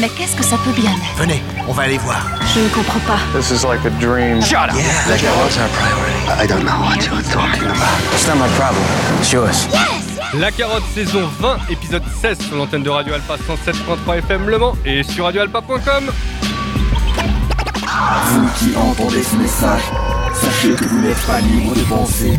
Mais qu'est-ce que ça peut bien être? Venez, on va aller voir. Je ne comprends pas. This is like a dream. Shut up Yeah, Like that was our priority? I don't know what you're talking about. It's not my problem. It's yours. La carotte saison 20, épisode 16 sur l'antenne de Radio Alpa 107.3 FM Le Mans et sur radioalpa.com. Vous qui entendez ce message, sachez que vous n'êtes pas libre de penser,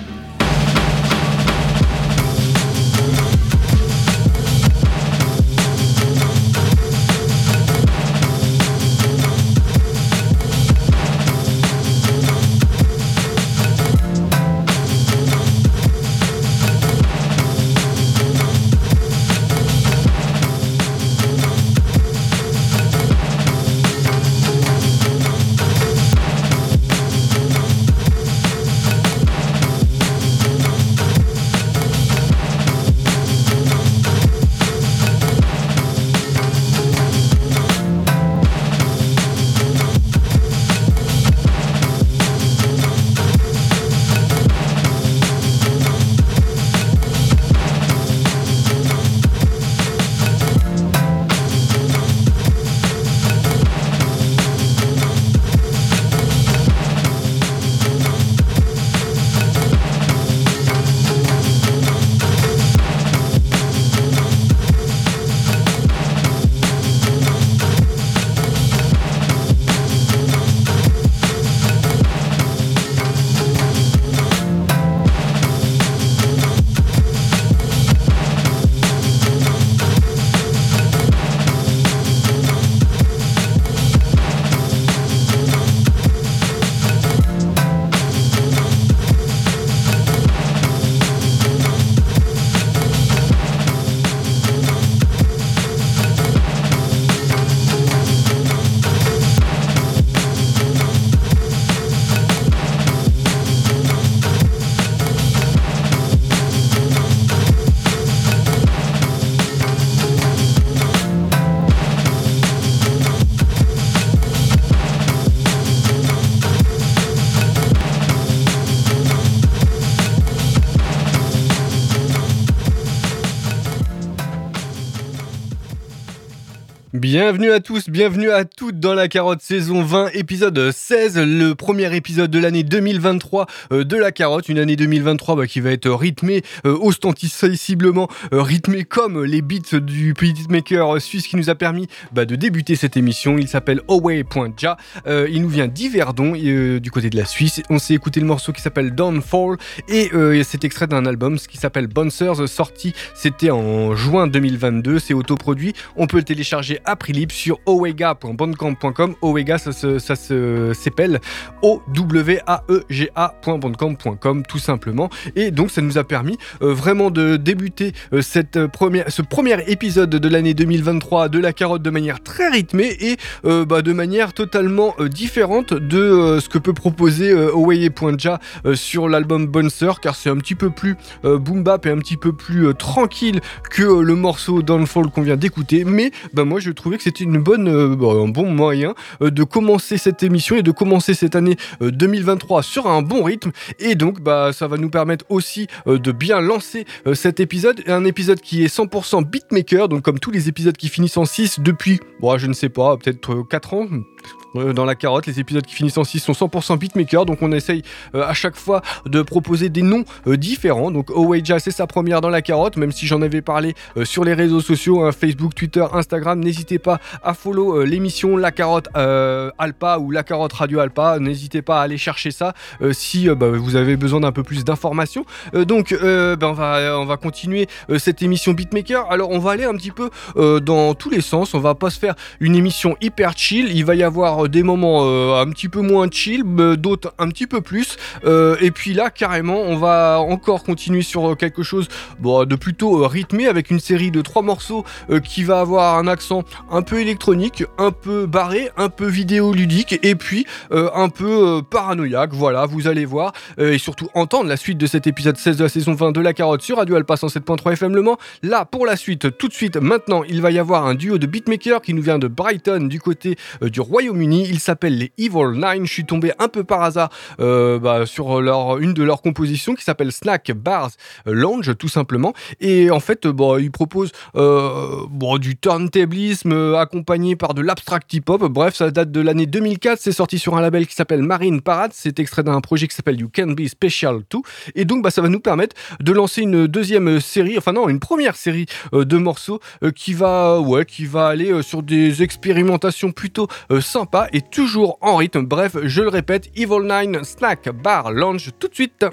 Bienvenue à tous, bienvenue à toutes dans la carotte saison 20, épisode 16, le premier épisode de l'année 2023 euh, de la carotte, une année 2023 bah, qui va être rythmée, euh, euh, rythmée comme les beats du beatmaker suisse qui nous a permis bah, de débuter cette émission. Il s'appelle Away.ja, euh, il nous vient d'Yverdon, euh, du côté de la Suisse. On s'est écouté le morceau qui s'appelle Downfall et c'est extrait d'un album qui s'appelle Bouncers, sorti c'était en juin 2022, c'est autoproduit. On peut le télécharger à prix libre sur owega.bandcamp.com. Owega, ça se, ça se s'appelle O-W-A-E-G-A.bandcamp.com tout simplement. Et donc, ça nous a permis euh, vraiment de débuter euh, cette euh, première, ce premier épisode de l'année 2023 de la carotte de manière très rythmée et bah, de manière totalement différente de ce que peut proposer euh, Oweye.ja euh, sur l'album Bouncer car c'est un petit peu plus boom bap et un petit peu plus tranquille que le morceau Downfall qu'on vient d'écouter mais bah, moi je que c'était une bonne euh, bah, un bon moyen euh, de commencer cette émission et de commencer cette année euh, 2023 sur un bon rythme. Et donc bah ça va nous permettre aussi euh, de bien lancer euh, cet épisode. Un épisode qui est 100% beatmaker. Donc comme tous les épisodes qui finissent en 6 depuis bon, je ne sais pas peut-être 4 ans euh, dans la carotte, les épisodes qui finissent en 6 sont 100% beatmaker, donc on essaye euh, à chaque fois de proposer des noms euh, différents. Donc Oweja, c'est sa première dans la carotte, même si j'en avais parlé euh, sur les réseaux sociaux, hein, Facebook, Twitter, Instagram. N'hésitez pas à follow euh, l'émission La Carotte euh, Alpa ou La Carotte Radio Alpa. N'hésitez pas à aller chercher ça euh, si euh, bah, vous avez besoin d'un peu plus d'informations. Euh, donc euh, ben, on, va, on va continuer euh, cette émission beatmaker. Alors on va aller un petit peu euh, dans tous les sens. On va pas se faire une émission hyper chill. Il va y avoir avoir des moments un petit peu moins chill, d'autres un petit peu plus. et puis là, carrément, on va encore continuer sur quelque chose bon, de plutôt rythmé avec une série de trois morceaux qui va avoir un accent un peu électronique, un peu barré, un peu vidéoludique et puis un peu paranoïaque. Voilà, vous allez voir et surtout entendre la suite de cet épisode 16 de la saison 20 de La Carotte sur Radio Alpha 107.3 FM Le Mans. Là, pour la suite, tout de suite, maintenant, il va y avoir un duo de beatmakers qui nous vient de Brighton, du côté euh, du Royaume-Uni. Il s'appelle les Evil Nine. Je suis tombé un peu par hasard euh, bah, sur une de leurs compositions qui s'appelle Snack Bars Lounge, tout simplement. Et en fait, bon, ils proposent euh, bon, du turntablisme accompagné par de l'abstract hip-hop. Bref, ça date de l'année 2004. C'est sorti sur un label qui s'appelle Marine Parade. C'est extrait d'un projet qui s'appelle You Can Be Special Too. Et donc, bah, ça va nous permettre de lancer une deuxième série, enfin non, une première série de morceaux qui va, ouais, qui va aller sur des expérimentations plutôt sympas et toujours en rythme. Bref, je le répète, Evil Nine Snack Bar Lounge tout de suite.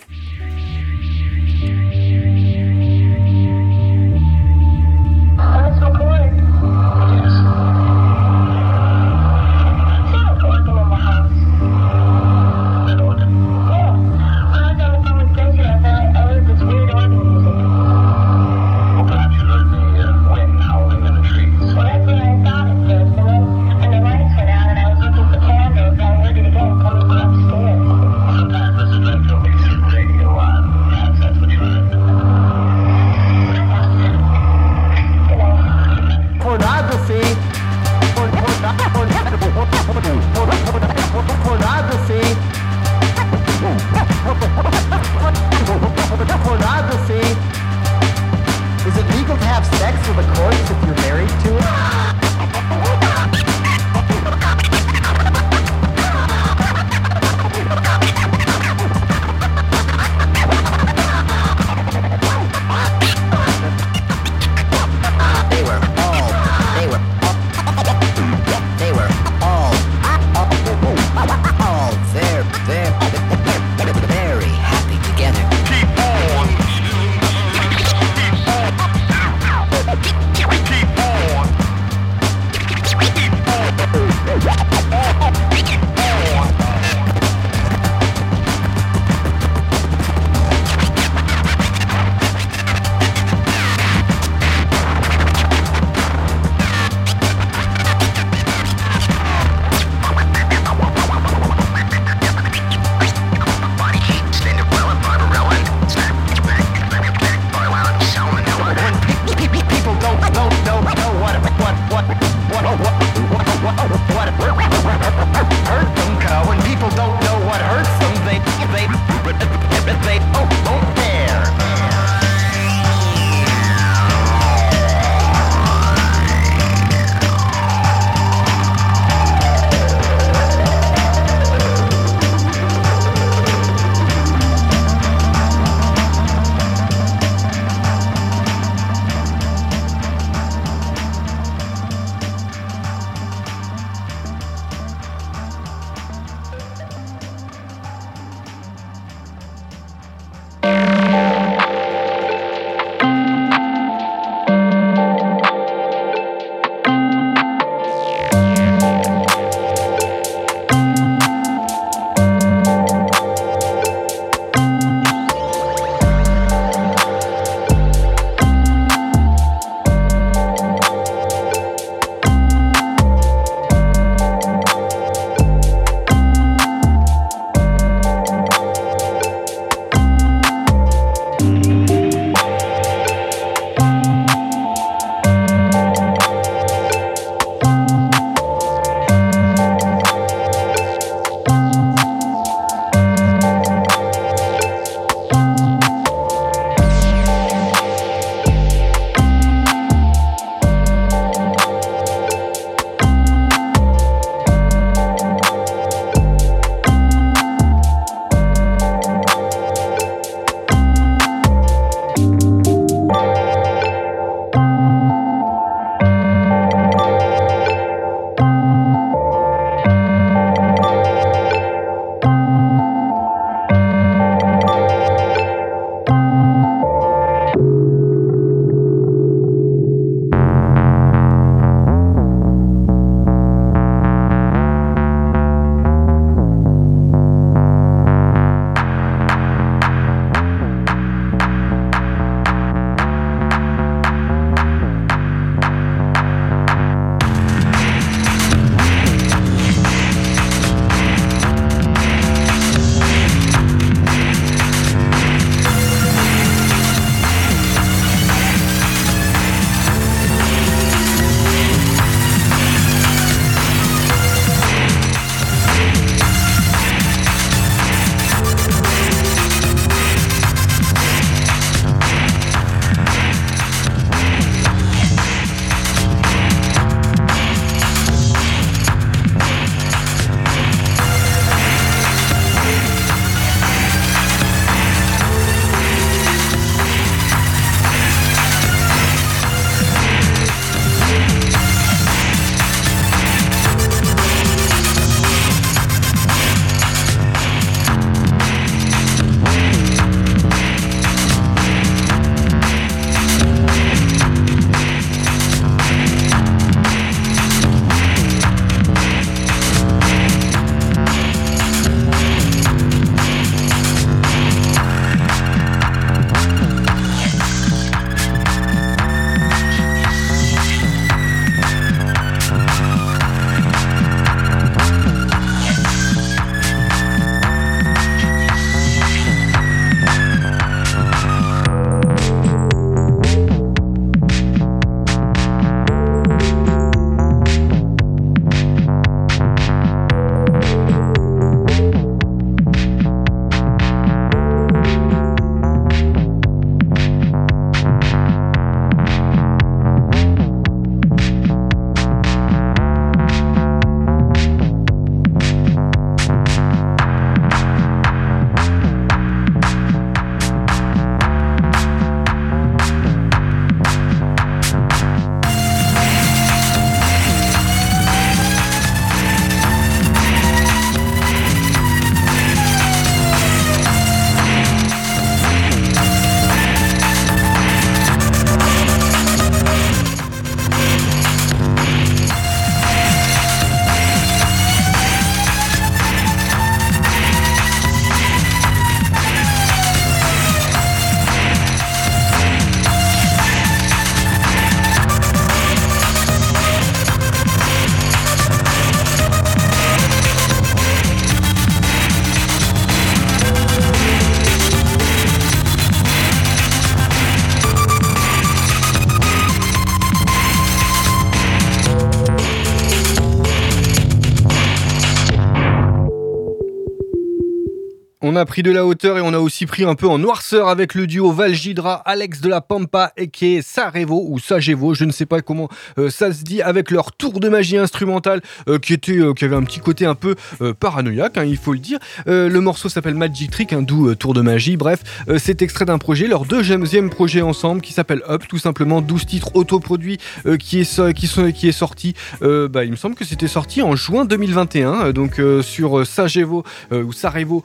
A pris de la hauteur et on a aussi pris un peu en noirceur avec le duo Valgidra, Alex de la Pampa et qui est Sarajevo ou Sajevo, je ne sais pas comment euh, ça se dit, avec leur tour de magie instrumentale euh, qui était, euh, qui avait un petit côté un peu paranoïaque, hein, il faut le dire. le morceau s'appelle Magic Trick, un doux tour de magie. Bref, c'est extrait d'un projet, leur deuxième projet ensemble qui s'appelle Up, tout simplement 12 titres autoproduits qui est qui sont qui est sorti. bah, il me semble que c'était sorti en juin 2021, donc sur Sajevo ou Sarajevo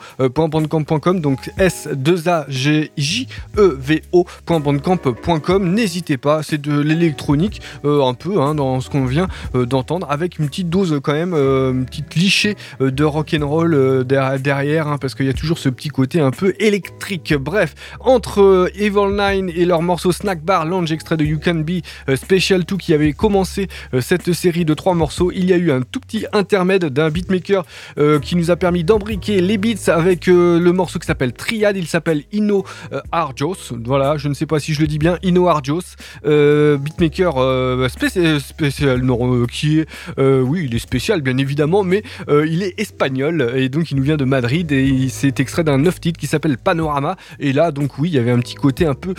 bandcamp.com, donc S2AGJEVO.bandcamp.com. N'hésitez pas, c'est de l'électronique euh, un peu hein, dans ce qu'on vient euh, d'entendre, avec une petite dose quand même, euh, une petite cliché de rock'n'roll derrière, hein, parce qu'il y a toujours ce petit côté un peu électrique. Bref, entre Evil Nine et leur morceau Snack Bar Lounge, extrait de You Can Be Special 2 qui avait commencé cette série de trois morceaux, il y a eu un tout petit intermède d'un beatmaker qui nous a permis d'embriquer les beats avec le morceau qui s'appelle Triad, il s'appelle Ino euh, Arjos. Voilà, je ne sais pas si je le dis bien, Ino Arjos, euh, beatmaker euh, spécial, non, qui est, oui, il est spécial bien évidemment, mais il est espagnol et donc il nous vient de Madrid et c'est extrait d'un neuf titre qui s'appelle Panorama. Et là, donc oui, il y avait un petit côté un peu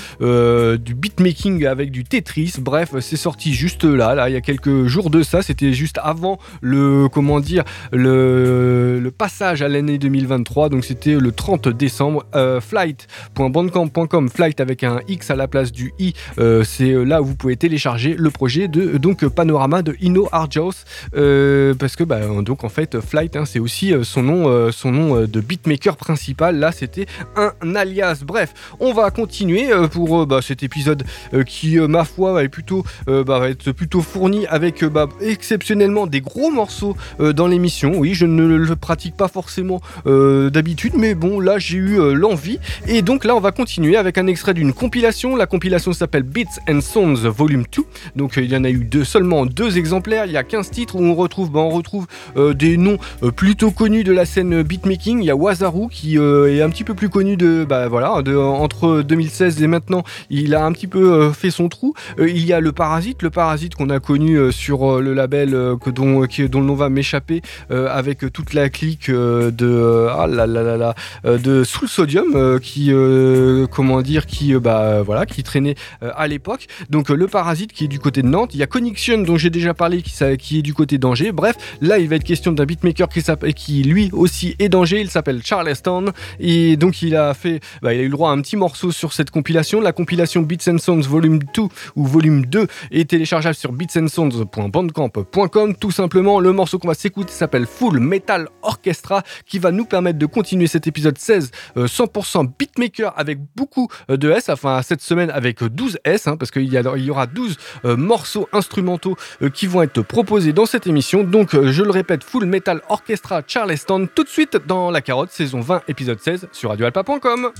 du beatmaking avec du Tetris. Bref, c'est sorti juste là, là, il y a quelques jours de ça. C'était juste avant le, comment dire, le, le passage à l'année 2023. Donc c'était le 30 décembre. Euh, flight.bandcamp.com, flight avec un X à la place du I, euh, c'est euh, là où vous pouvez télécharger le projet de Panorama de Ino Arjos, parce que bah, donc en fait Flight hein, c'est aussi son nom, de beatmaker principal. Là c'était un alias. Bref, on va continuer pour bah, cet épisode qui ma foi plutôt bah, va être plutôt fourni avec exceptionnellement des gros morceaux dans l'émission. Oui, je ne le pratique pas forcément d'habitude, mais bon là j'ai eu euh, l'envie. Et donc là on va continuer avec un extrait d'une compilation. La compilation s'appelle Beats and Songs Volume 2. Donc euh, il y en a eu deux, seulement deux exemplaires. Il y a 15 titres où on retrouve, bah, on retrouve euh, des noms plutôt connus de la scène beatmaking. Il y a Wazaru qui est un petit peu plus connu de, bah, voilà, entre 2016 et maintenant. Il a un petit peu fait son trou. il y a le Parasite, le Parasite qu'on a connu sur le label que, dont, dont le nom va m'échapper avec toute la clique de ah là là là là de Soul Sodium euh, qui euh, comment dire qui bah voilà qui traînait à l'époque. Donc le Parasite qui est du côté de Nantes, il y a Connection dont j'ai déjà parlé qui, qui est du côté d'Angers. Bref, là il va être question d'un beatmaker qui qui lui aussi est d'Angers, il s'appelle Charleston et donc il a fait bah, il a eu le droit à un petit morceau sur cette compilation, la compilation Beats and Songs Volume 2 ou Volume 2 est téléchargeable sur beatsandsongs.bandcamp.com tout simplement. Le morceau qu'on va s'écouter s'appelle Full Metal Orchestra qui va nous permettre de continuer cet épisode 16 100% euh, beatmaker avec beaucoup euh, de S, enfin cette semaine avec 12 S, hein, parce qu'il y, y, aura 12 euh, morceaux instrumentaux qui vont être proposés dans cette émission. Donc je le répète, Full Metal Orchestra Charleston, tout de suite dans La Carotte, saison 20, épisode 16 sur radioalpa.com.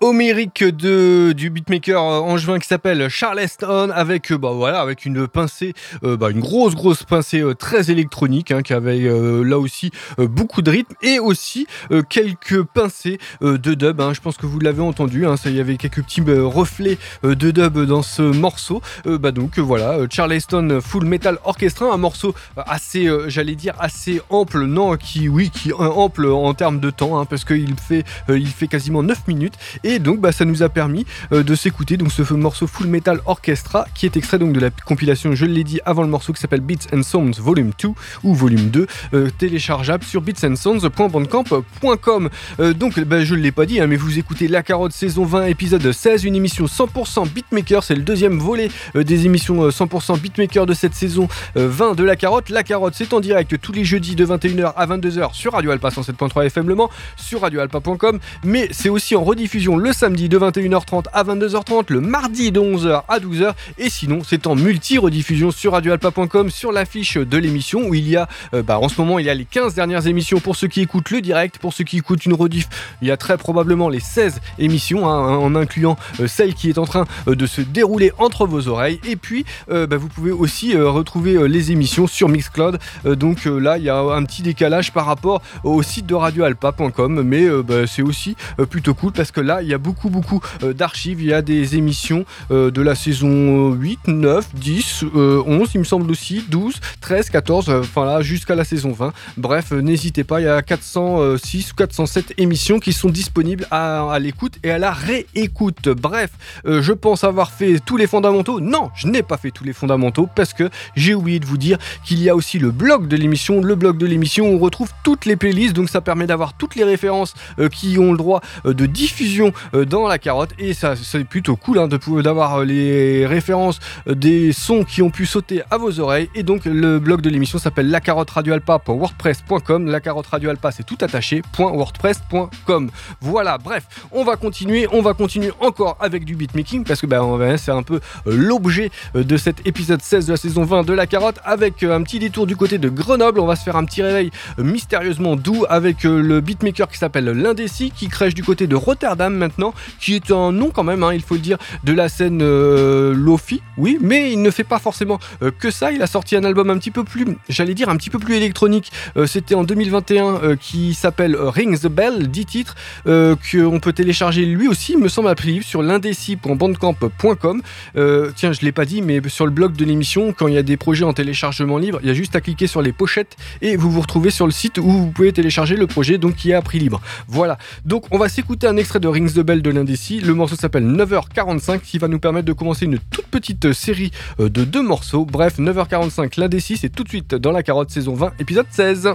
Homériques de, du beatmaker euh, angevin qui s'appelle Charleston avec, euh, bah, voilà, avec une pincée, euh, bah, une grosse, grosse pincée très électronique hein, qui avait là aussi beaucoup de rythme et aussi quelques pincées de dub. Hein. je pense que vous l'avez entendu, hein, il y avait quelques petits reflets de dub dans ce morceau. bah, donc voilà, Charleston Full Metal Orchestra, un morceau assez, j'allais dire, assez ample, non, qui, oui, qui ample en termes de temps, parce qu'il fait, il fait quasiment 9 minutes. Et donc, bah, ça nous a permis euh, de s'écouter donc ce morceau Full Metal Orchestra qui est extrait donc de la compilation, je l'ai dit avant le morceau, qui s'appelle Beats and Sounds Volume 2 ou Volume 2, euh, téléchargeable sur beatsandsounds.bandcamp.com. Euh, donc, bah, je ne l'ai pas dit, hein, mais vous écoutez La Carotte saison 20, épisode 16, une émission 100% beatmaker. C'est le deuxième volet des émissions 100% beatmaker de cette saison 20 de La Carotte. La Carotte, c'est en direct tous les jeudis de 21h à 22h sur Radio Alpa 107.3 FM Le Mans, sur radioalpa.com, mais c'est aussi en le samedi de 21h30 à 22h30, le mardi de 11h à 12h, et sinon c'est en multi-rediffusion sur radioalpa.com sur l'affiche de l'émission où il y a, euh, bah, en ce moment il y a les 15 dernières émissions pour ceux qui écoutent le direct, pour ceux qui écoutent une rediff, il y a très probablement les 16 émissions, hein, en incluant euh, celle qui est en train euh, de se dérouler entre vos oreilles, et puis bah, vous pouvez aussi retrouver les émissions sur Mixcloud, donc là il y a un petit décalage par rapport au site de radioalpa.com, mais bah, c'est aussi plutôt cool parce que là, il y a beaucoup, beaucoup euh, d'archives. Il y a des émissions euh, de la saison 8, 9, 10, 11, il me semble aussi, 12, 13, 14, enfin là, jusqu'à la saison 20. Bref, euh, n'hésitez pas, il y a 406 ou 407 émissions qui sont disponibles à, l'écoute et à la réécoute. Bref, je pense avoir fait tous les fondamentaux. Non, je n'ai pas fait tous les fondamentaux parce que j'ai oublié de vous dire qu'il y a aussi le blog de l'émission. Le blog de l'émission, on retrouve toutes les playlists, donc ça permet d'avoir toutes les références qui ont le droit de diffusion euh, dans la carotte. Et ça c'est plutôt cool hein, de d'avoir euh, les références des sons qui ont pu sauter à vos oreilles. Et donc le blog de l'émission s'appelle la carotte radioalpa.wordpress.com la carotte radioalpa c'est tout attaché .wordpress.com voilà bref on va continuer on va continuer encore avec du beatmaking parce que ben c'est un peu l'objet de cet épisode 16 de la saison 20 de la carotte avec un petit détour du côté de Grenoble. On va se faire un petit réveil mystérieusement doux avec le beatmaker qui s'appelle l'Indécis qui crèche du côté de Rotterdam maintenant, qui est un nom quand même, hein, il faut le dire, de la scène euh, Lofi, oui, mais il ne fait pas forcément euh, que ça. Il a sorti un album un petit peu plus, j'allais dire, un petit peu plus électronique. Euh, c'était en 2021 qui s'appelle Ring the Bell, 10 titres, qu'on peut télécharger lui aussi, me semble, à prix sur l'indécis.bandcamp.com. tiens, je l'ai pas dit, mais sur le blog de l'émission, quand il y a des projets en téléchargement libre, il y a juste à cliquer sur les pochettes et vous vous retrouvez sur le site où vous pouvez télécharger le projet, donc qui est à prix libre. Voilà. Donc on va s'écouter un extrait de Rings the Bell de l'Indécis. Le morceau s'appelle 9h45 qui va nous permettre de commencer une toute petite série euh, de deux morceaux. Bref, 9h45 l'Indécis c'est tout de suite dans la carotte saison 20 épisode 16.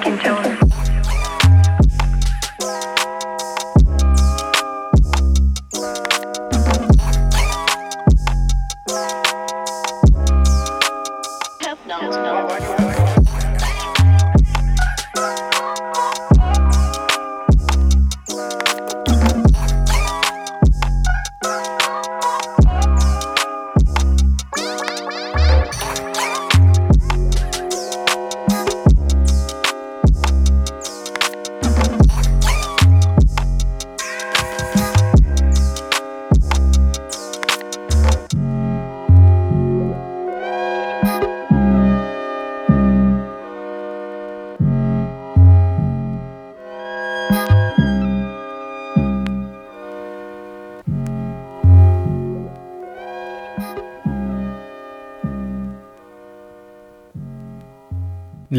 Deacon Jones.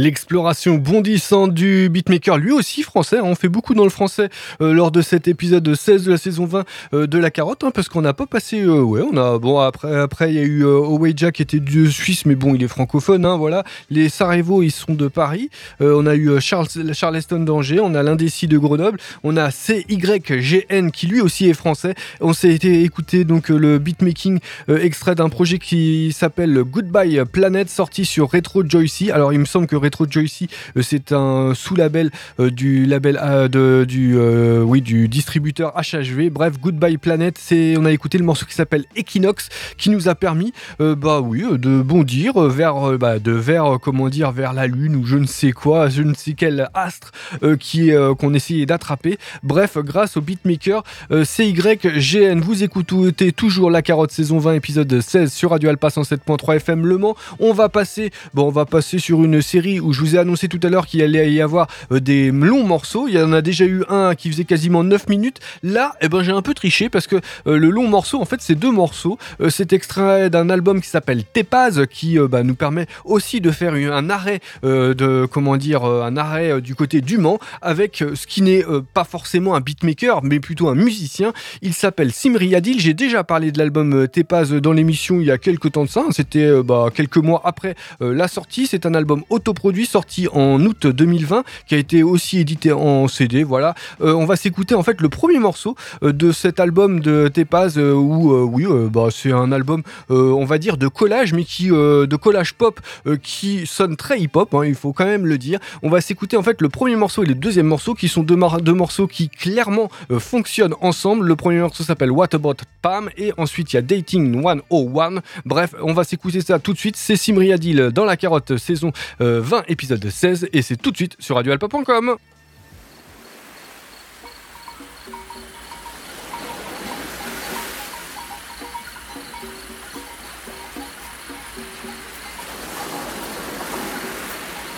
L'exploration bondissante du beatmaker, lui aussi français, hein. on fait beaucoup dans le français euh, lors de cet épisode 16 de la saison 20 euh, de la carotte, hein, parce qu'on n'a pas passé, euh, ouais, on a, bon après, après il y a eu Oway Jack qui était du Suisse, mais bon il est francophone, hein, voilà. Les Sarajevo ils sont de Paris, on a eu Charles, Charleston d'Angers, on a l'Indécis de Grenoble, on a CYGN qui lui aussi est français. On s'est été écouté donc le beatmaking extrait d'un projet qui s'appelle Goodbye Planet, sorti sur Retro Joycey. Alors il me semble que Retro Joycey, euh, c'est un sous-label euh, du label euh, de, du oui du distributeur HHV. Bref, Goodbye Planet, on a écouté le morceau qui s'appelle Equinox, qui nous a permis bah oui de bondir vers bah, de vers comment dire vers la lune ou je ne sais quoi, je ne sais quel astre qu'on essayait d'attraper. Bref, grâce au beatmaker CYGN, vous écoutez toujours la carotte saison 20 épisode 16 sur Radio Alpha 107.3 FM Le Mans. On va passer bon on va passer sur une série où je vous ai annoncé tout à l'heure qu'il allait y avoir euh, des longs morceaux. Il y en a déjà eu un qui faisait quasiment 9 minutes. Là, eh ben, j'ai un peu triché parce que euh, le long morceau, en fait, c'est deux morceaux. Euh, c'est extrait d'un album qui s'appelle Tepaz qui bah, nous permet aussi de faire un arrêt de comment dire un arrêt du côté du Mans avec ce qui n'est pas forcément un beatmaker mais plutôt un musicien. Il s'appelle Simri Adil. J'ai déjà parlé de l'album Tepaz dans l'émission il y a quelques temps de ça. C'était bah, quelques mois après la sortie. C'est un album auto sorti en août 2020 qui a été aussi édité en CD. Voilà, euh, on va s'écouter en fait le premier morceau euh, de cet album de Tepaz euh, où oui, bah, c'est un album on va dire de collage mais qui de collage pop qui sonne très hip hop. Hein, il faut quand même le dire. On va s'écouter en fait le premier morceau et le deuxième morceau qui sont deux, morceaux qui clairement fonctionnent ensemble. Le premier morceau s'appelle What About Pam et ensuite il y a Dating 101. Bref, on va s'écouter ça tout de suite. C'est Simri Adil dans la carotte saison 20 épisode 16 et c'est tout de suite sur radioalpa.com.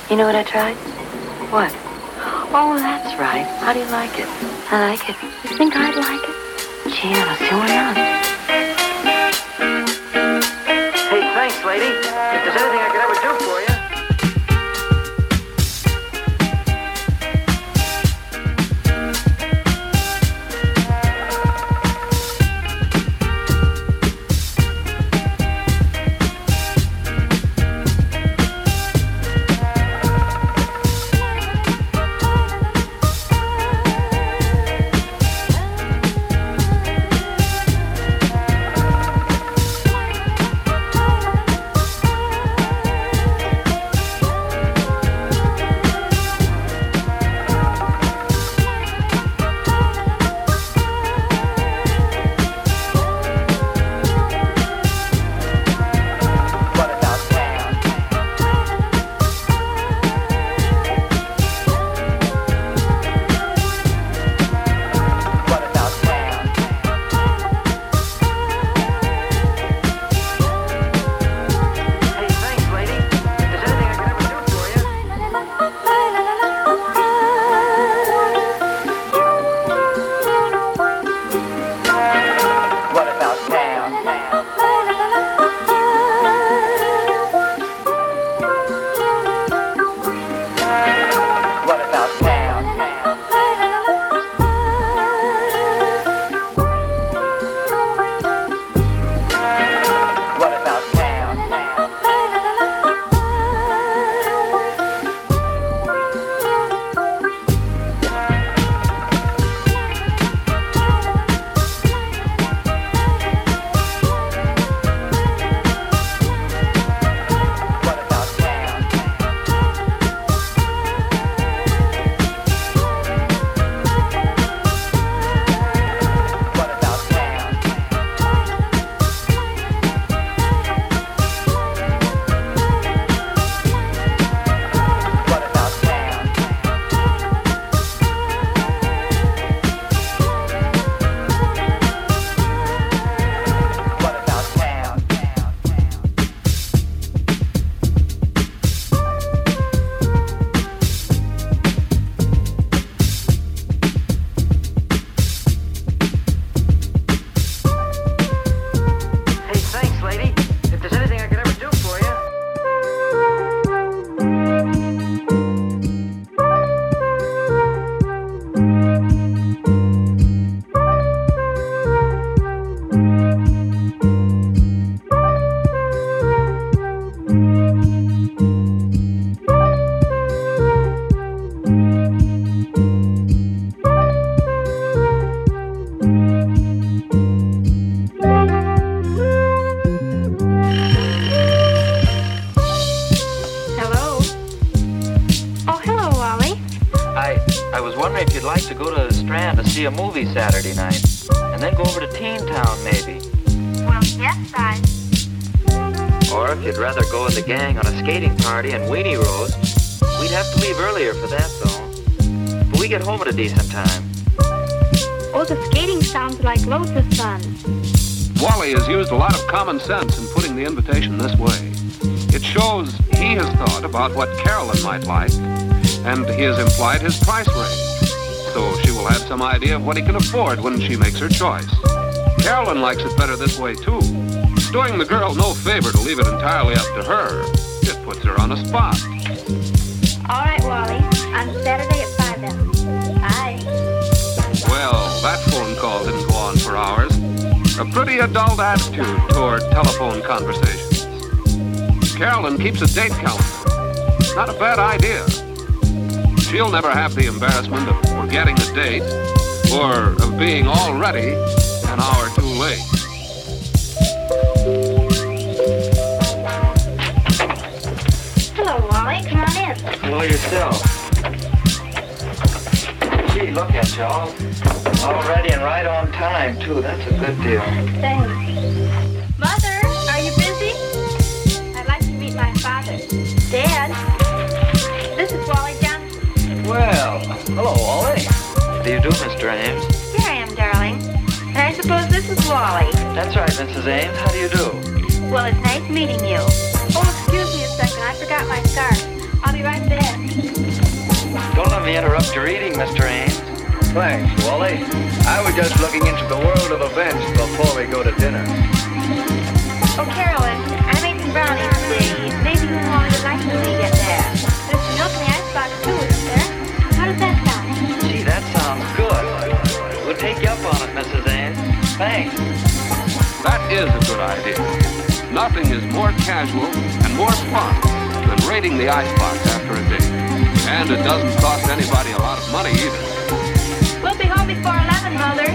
You know what I tried? What? Oh, that's right. How do you like it? I like it. You think I'd like it? Gee, I why not. Hey, thanks, lady. If there's anything I could ever do for you. Sense in putting the invitation this way. It shows he has thought about what Carolyn might like, and he has implied his price range. So she will have some idea of what he can afford when she makes her choice. Carolyn likes it better this way, too. It's doing the girl no favor to leave it entirely up to her. It puts her on a spot. All right, Wally. On Saturday at 5 then. Bye. Well, that phone call didn't go on for hours. A pretty adult attitude toward telephone conversations. Carolyn keeps a date calendar. Not a bad idea. She'll never have the embarrassment of forgetting the date or of being already an hour too late. Hello, Wally. Come on in. Hello yourself. Gee, look at you all. All and right on time, too. That's a good deal. Thanks. Mother, are you busy? I'd like to meet my father. Dad, this is Wally Johnson. Well, hello, Wally. How do you do, Mr. Ames? Here I am, darling. And I suppose this is Wally. That's right, Mrs. Ames. How do you do? Well, it's nice meeting you. Oh, excuse me a second. I forgot my scarf. I'll be right back. Don't let me interrupt your eating, Mr. Ames. Thanks, Wally. I was just looking into the world of events before we go to dinner. Oh, Carolyn, I made some brownies today. Maybe you and Wally would like to see get there. There's some milk in the icebox, too, isn't there? How does that sound? Gee, that sounds good. We'll take you up on it, Mrs. Ames. Thanks. That is a good idea. Nothing is more casual and more fun than raiding the icebox after a date. And it doesn't cost anybody a lot of money either. We'll be home before 11, Mother.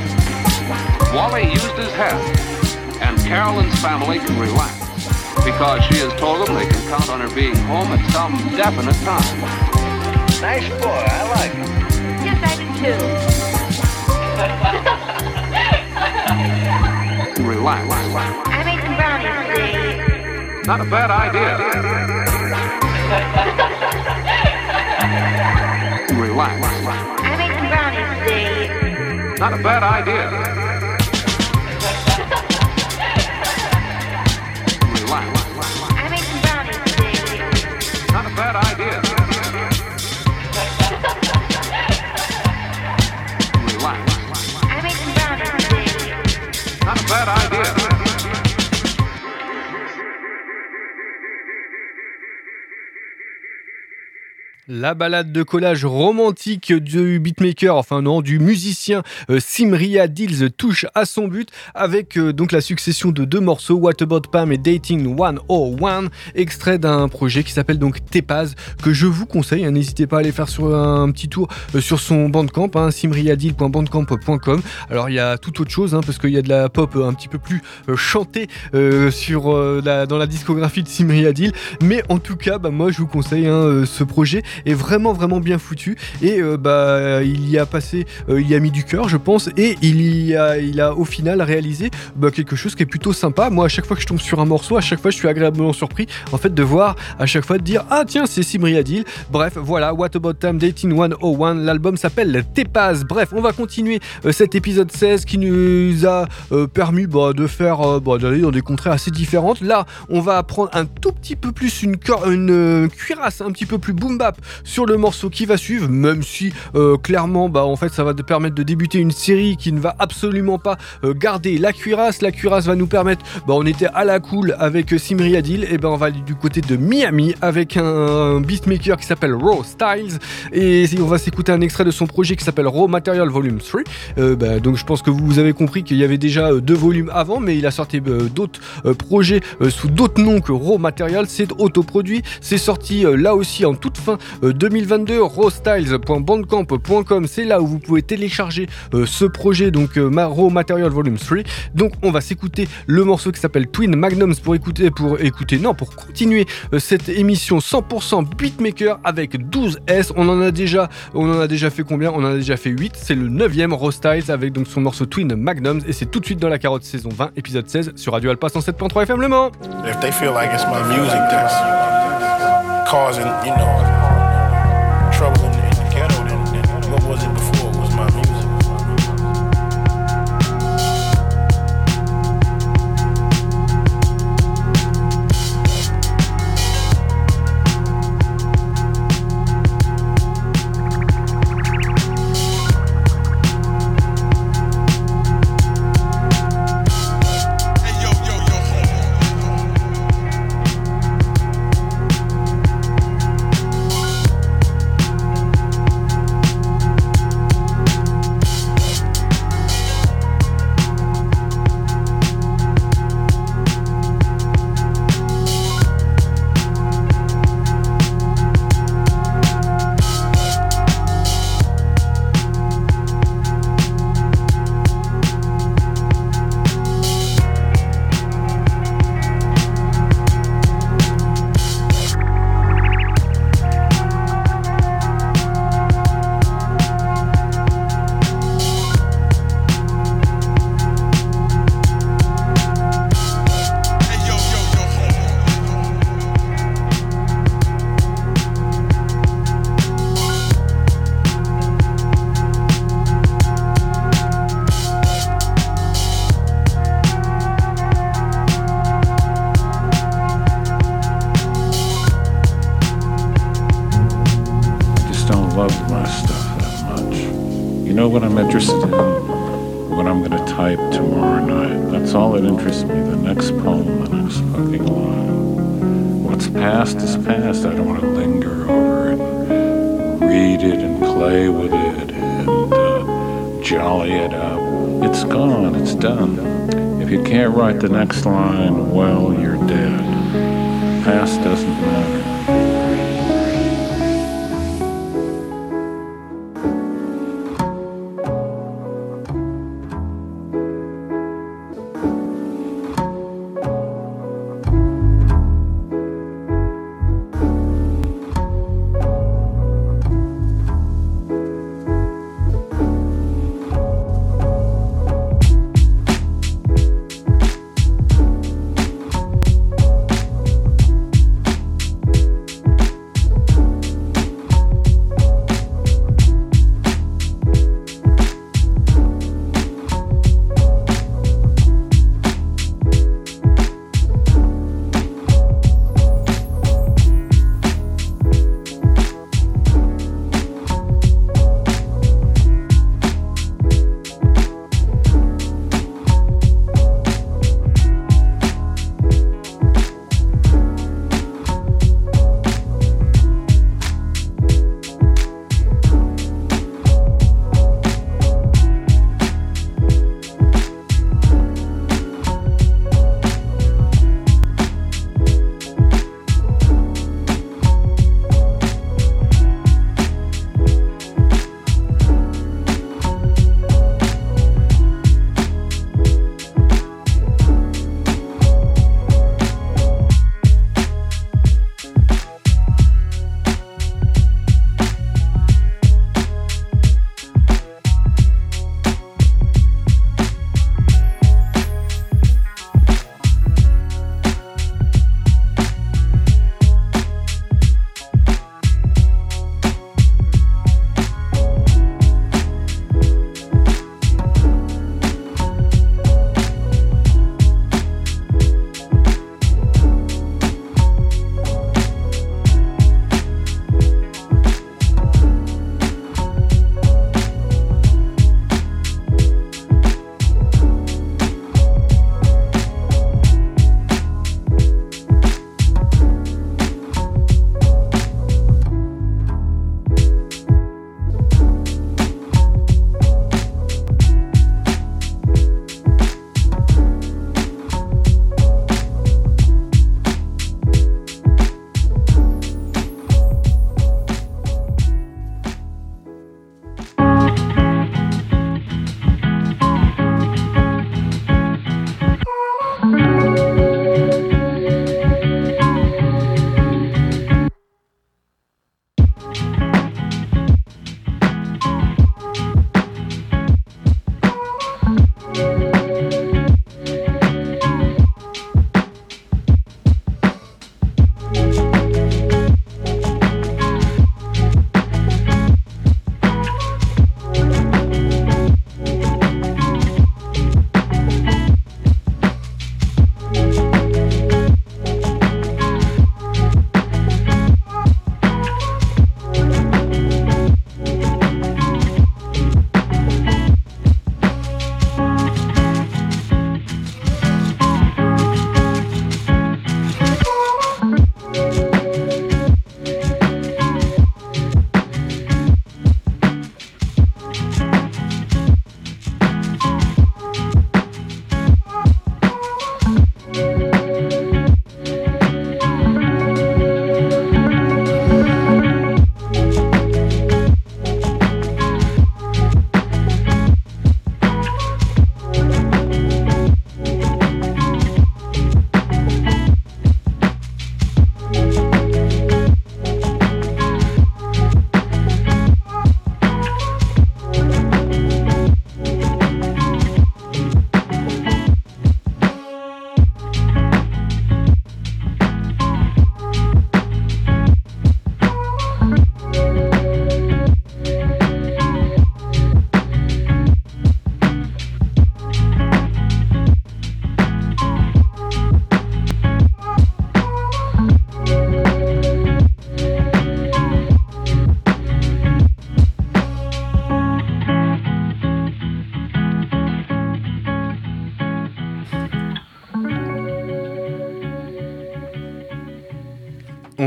Wally used his head, and Carolyn's family can relax because she has told them they can count on her being home at some definite time. Nice boy, I like him. Yes, I do, too. Relax. I made some brownies today. Not a bad idea. Relax. Not a bad idea. Relax. I La balade de collage romantique du beatmaker, enfin non, du musicien euh, Simria Dills touche à son but avec euh, donc la succession de deux morceaux, What About Pam et Dating 101, extrait d'un projet qui s'appelle donc Tepaz, que je vous conseille. hein, N'hésitez pas à aller faire sur un petit tour euh, sur son bandcamp, hein, simriadil.bandcamp.com. Alors il y a tout autre chose, hein, parce qu'il y a de la pop un petit peu plus chantée sur, dans la discographie de Simriadil, mais en tout cas, bah, moi je vous conseille hein, ce projet est vraiment vraiment bien foutu. Et euh, bah il y a passé euh, il y a mis du cœur je pense. Et il y a il a au final réalisé bah, quelque chose qui est plutôt sympa. Moi à chaque fois que je tombe sur un morceau à chaque fois je suis agréablement surpris en fait de voir à chaque fois de dire ah tiens c'est Simri Adil. Bref voilà What About Time Dating 101 l'album s'appelle Tepaz. Bref on va continuer euh, cet épisode 16 qui nous a permis bah, de faire bah, d'aller dans des contrées assez différentes. Là on va prendre un tout petit peu plus une, une cuirasse un petit peu plus boom bap sur le morceau qui va suivre, même si euh, clairement, bah en fait, ça va te permettre de débuter une série qui ne va absolument pas euh, garder la cuirasse. La cuirasse va nous permettre, bah on était à la cool avec euh, Simri Adil, et ben on va aller du côté de Miami avec un beatmaker qui s'appelle Raw Styles, et on va s'écouter un extrait de son projet qui s'appelle Raw Material Volume 3. Euh, bah, donc je pense que vous avez compris qu'il y avait déjà deux volumes avant, mais il a sorti d'autres projets sous d'autres noms que Raw Material. C'est autoproduit, c'est sorti là aussi en toute fin 2022. Rawstyles.bandcamp.com, c'est là où vous pouvez télécharger euh, ce projet, donc euh, Raw Material Volume 3. Donc on va s'écouter le morceau qui s'appelle Twin Magnums pour écouter, pour écouter, non, pour continuer euh, cette émission 100% beatmaker avec 12 S. On en a déjà, on en a déjà fait combien? On en a déjà fait 8. C'est le 9ème Raw Styles avec donc son morceau Twin Magnums et c'est tout de suite dans la carotte saison 20, épisode 16 sur Radio Alpa 107.3 FM Le Mans. If they feel like it's my music causing, Thank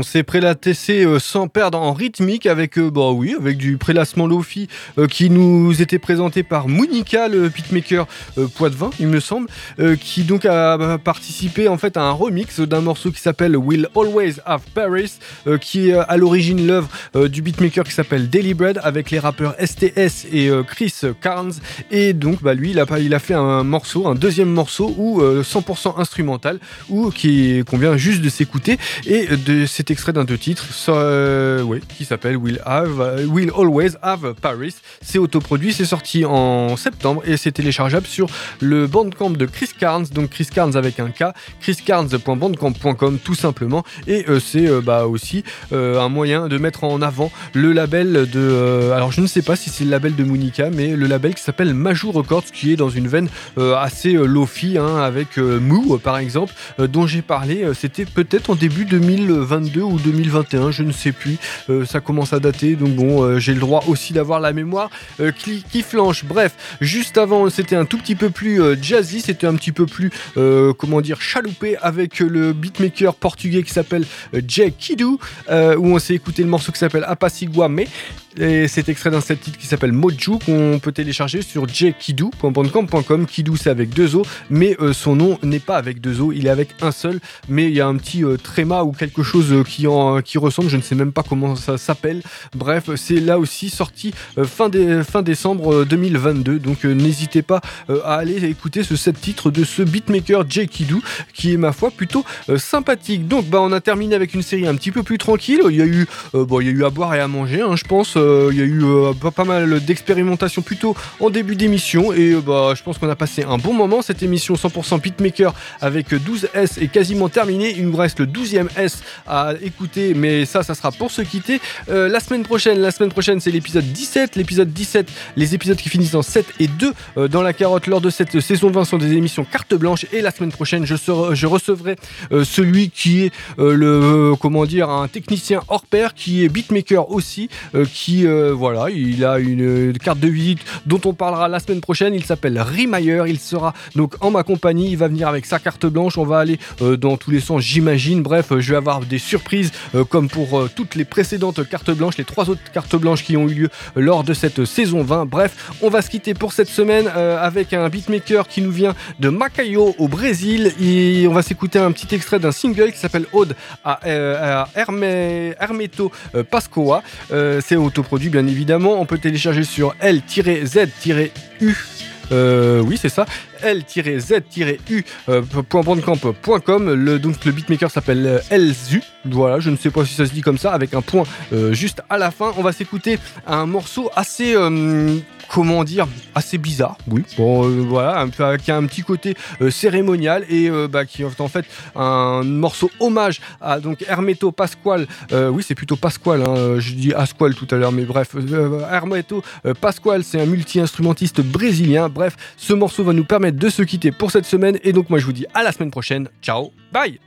On s'est prélatessé euh, sans perdre en rythmique avec, euh, bah oui, avec du prélassement Lofi euh, qui nous était présenté par Monica, le beatmaker euh, Poitvin, il me semble, qui donc a participé en fait à un remix d'un morceau qui s'appelle Will Always Have Paris, qui est à l'origine l'œuvre du beatmaker qui s'appelle Daily Bread avec les rappeurs STS et Chris Carnes. Et donc, bah lui, il a, il a fait un morceau, un deuxième morceau euh, 100% instrumental, ou qui qu'on vient juste de s'écouter, et cet extrait d'un deux titres, euh, qui s'appelle Will Have, euh, Will Always Have Paris. C'est autoproduit, c'est sorti en septembre et c'est téléchargeable sur le bandcamp de Chris Carnes, donc Chris Carnes avec un K, chriscarnes.bandcamp.com tout simplement. Et euh, c'est bah, aussi un moyen de mettre en avant le label de. alors je ne sais pas si c'est le label de Monica, mais le label qui s'appelle Majou Records, qui est dans une veine assez lofi, hein, avec Moo par exemple, dont j'ai parlé. C'était peut-être en début 2022 ou 2021, je ne sais plus. Euh, ça commence à dater, donc bon, euh, j'ai le droit aussi d'avoir la mémoire euh, qui, flanche. Bref, juste avant, c'était un tout petit peu plus jazzy, c'était un petit peu plus, comment dire, chaloupé avec le beatmaker portugais qui s'appelle Jay Kidou, où on s'est écouté le morceau qui s'appelle Apasigua Me. Et c'est extrait d'un set titre qui s'appelle Moju qu'on peut télécharger sur jkidou.bandcamp.com. Kidou c'est avec deux O, mais son nom n'est pas avec deux O, il est avec un seul. Mais il y a un petit tréma ou quelque chose euh, qui, ressemble, je ne sais même pas comment ça s'appelle. Bref, c'est là aussi sorti euh, fin, dé- fin décembre euh, 2022. Donc euh, n'hésitez pas euh, à aller écouter ce set titre de ce beatmaker Jay Kidou qui est ma foi plutôt euh, sympathique. Donc bah on a terminé avec une série un petit peu plus tranquille. Il y a eu euh, bon il y a eu à boire et à manger, hein, je pense. Euh, il y a eu euh, pas, pas mal d'expérimentation plutôt en début d'émission et euh, bah je pense qu'on a passé un bon moment. Cette émission 100% beatmaker avec 12 S est quasiment terminée. Il nous reste le 12e S à écouter, mais ça ça sera pour se quitter. Euh, la semaine prochaine, la semaine prochaine c'est l'épisode 17. L'épisode 17, les épisodes qui finissent dans 7 et 2 euh, dans la carotte lors de cette saison 20 sont des émissions carte blanche. Et la semaine prochaine je, serai- je recevrai euh, celui qui est le comment dire un technicien hors pair qui est beatmaker aussi qui voilà il a une carte de visite dont on parlera la semaine prochaine. Il s'appelle Rimayer il sera donc en ma compagnie. Il va venir avec sa carte blanche. On va aller dans tous les sens j'imagine. Bref je vais avoir des surprises euh, comme pour euh, toutes les précédentes cartes blanches les trois autres cartes blanches qui ont eu lieu euh, lors de cette saison 20 bref on va se quitter pour cette semaine avec un beatmaker qui nous vient de Macayo au Brésil et on va s'écouter un petit extrait d'un single qui s'appelle Ode à, à Hermeto Pascoa. C'est autoproduit bien évidemment. On peut télécharger sur L-Z-U. Euh, oui, c'est ça. L-Z-U.bandcamp.com. Le, donc, le beatmaker s'appelle euh, Elzu. Voilà, je ne sais pas si ça se dit comme ça, avec un point euh, juste à la fin. On va s'écouter un morceau assez. euh, comment dire, assez bizarre. Oui. Bon, euh, voilà, qui a un petit côté euh, cérémonial et euh, bah, qui est en fait un morceau hommage à donc Hermeto Pasquale. oui, c'est plutôt Pasquale, hein. je dis Asquale tout à l'heure, mais bref. Hermeto Pasquale, c'est un multi-instrumentiste brésilien. Bref, ce morceau va nous permettre de se quitter pour cette semaine. Et donc, moi, je vous dis à la semaine prochaine. Ciao, bye!